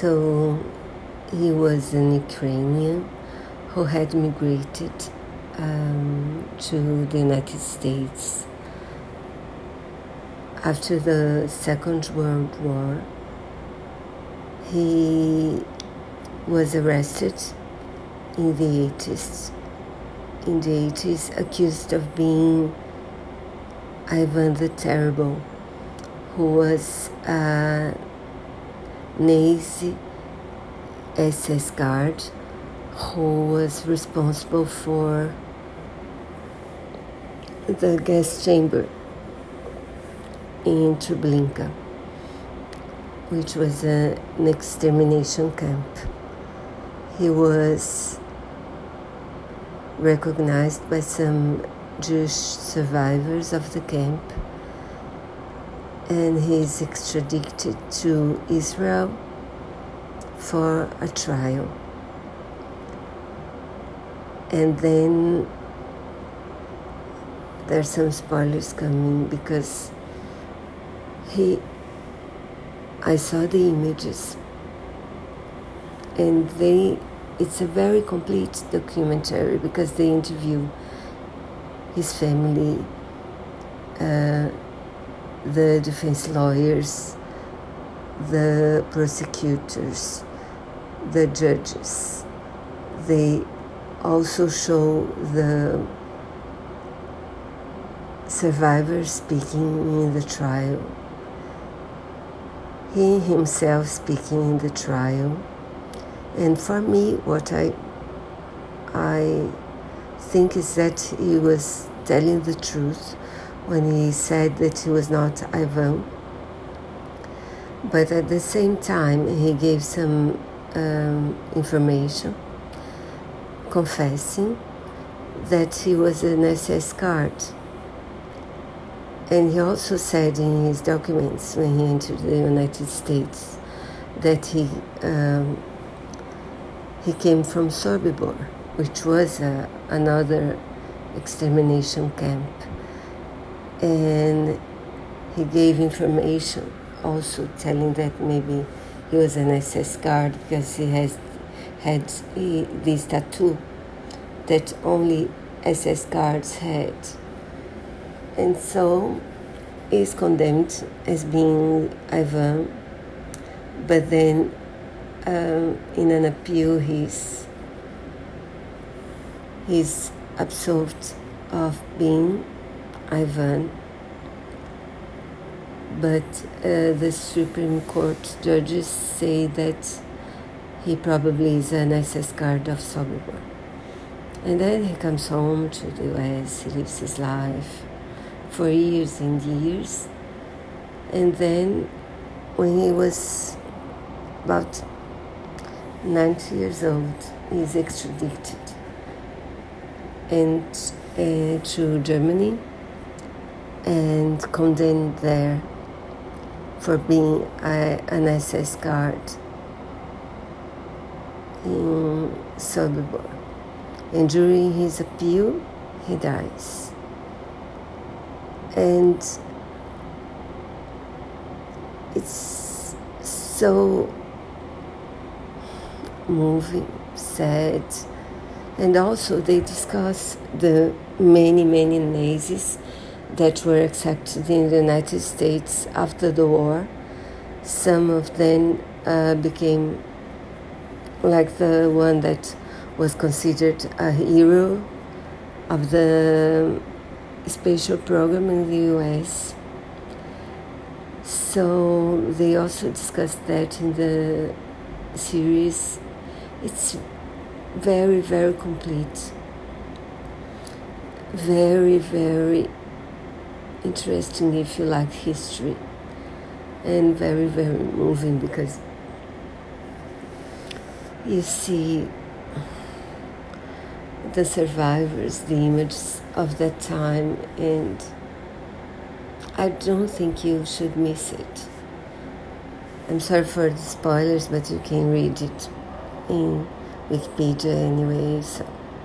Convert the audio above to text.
So he was an Ukrainian who had migrated um, to the United States after the Second World War. He was arrested in the 80s. In the 80s, accused of being Ivan the Terrible, who was a Nazi SS guard who was responsible for the gas chamber in Treblinka, which was a, an extermination camp. He was recognized by some Jewish survivors of the camp and he is extradited to Israel for a trial. And then there's some spoilers coming because he I saw the images and they it's a very complete documentary because they interview his family uh, the defense lawyers, the prosecutors, the judges. They also show the survivors speaking in the trial, he himself speaking in the trial. And for me, what I I think is that he was telling the truth when he said that he was not Ivan. But at the same time, he gave some um, information confessing that he was an SS guard. And he also said in his documents when he entered the United States that he um, he came from Sobibor, which was uh, another extermination camp and he gave information also telling that maybe he was an SS guard because he has had this tattoo that only SS guards had. And so he's condemned as being Ivan, but then um, in an appeal he's he's absolved of being Ivan, but uh, the Supreme Court judges say that he probably is an SS guard of Sobibor. And then he comes home to the US, he lives his life for years and years. And then when he was about 90 years old, he's extradited and uh, to Germany and condemned there for being a, an SS guard in Sobibor. And during his appeal, he dies. And it's so moving, sad, and also they discuss the many, many Nazis that were accepted in the United States after the war. Some of them uh, became like the one that was considered a hero of the special program in the US. So they also discussed that in the series. It's very, very complete. Very, very interesting if you like history. And very very moving because you see the survivors the images of that time and i don't think you should miss it. I'm sorry for the spoilers but you can read it in wikipedia anyway so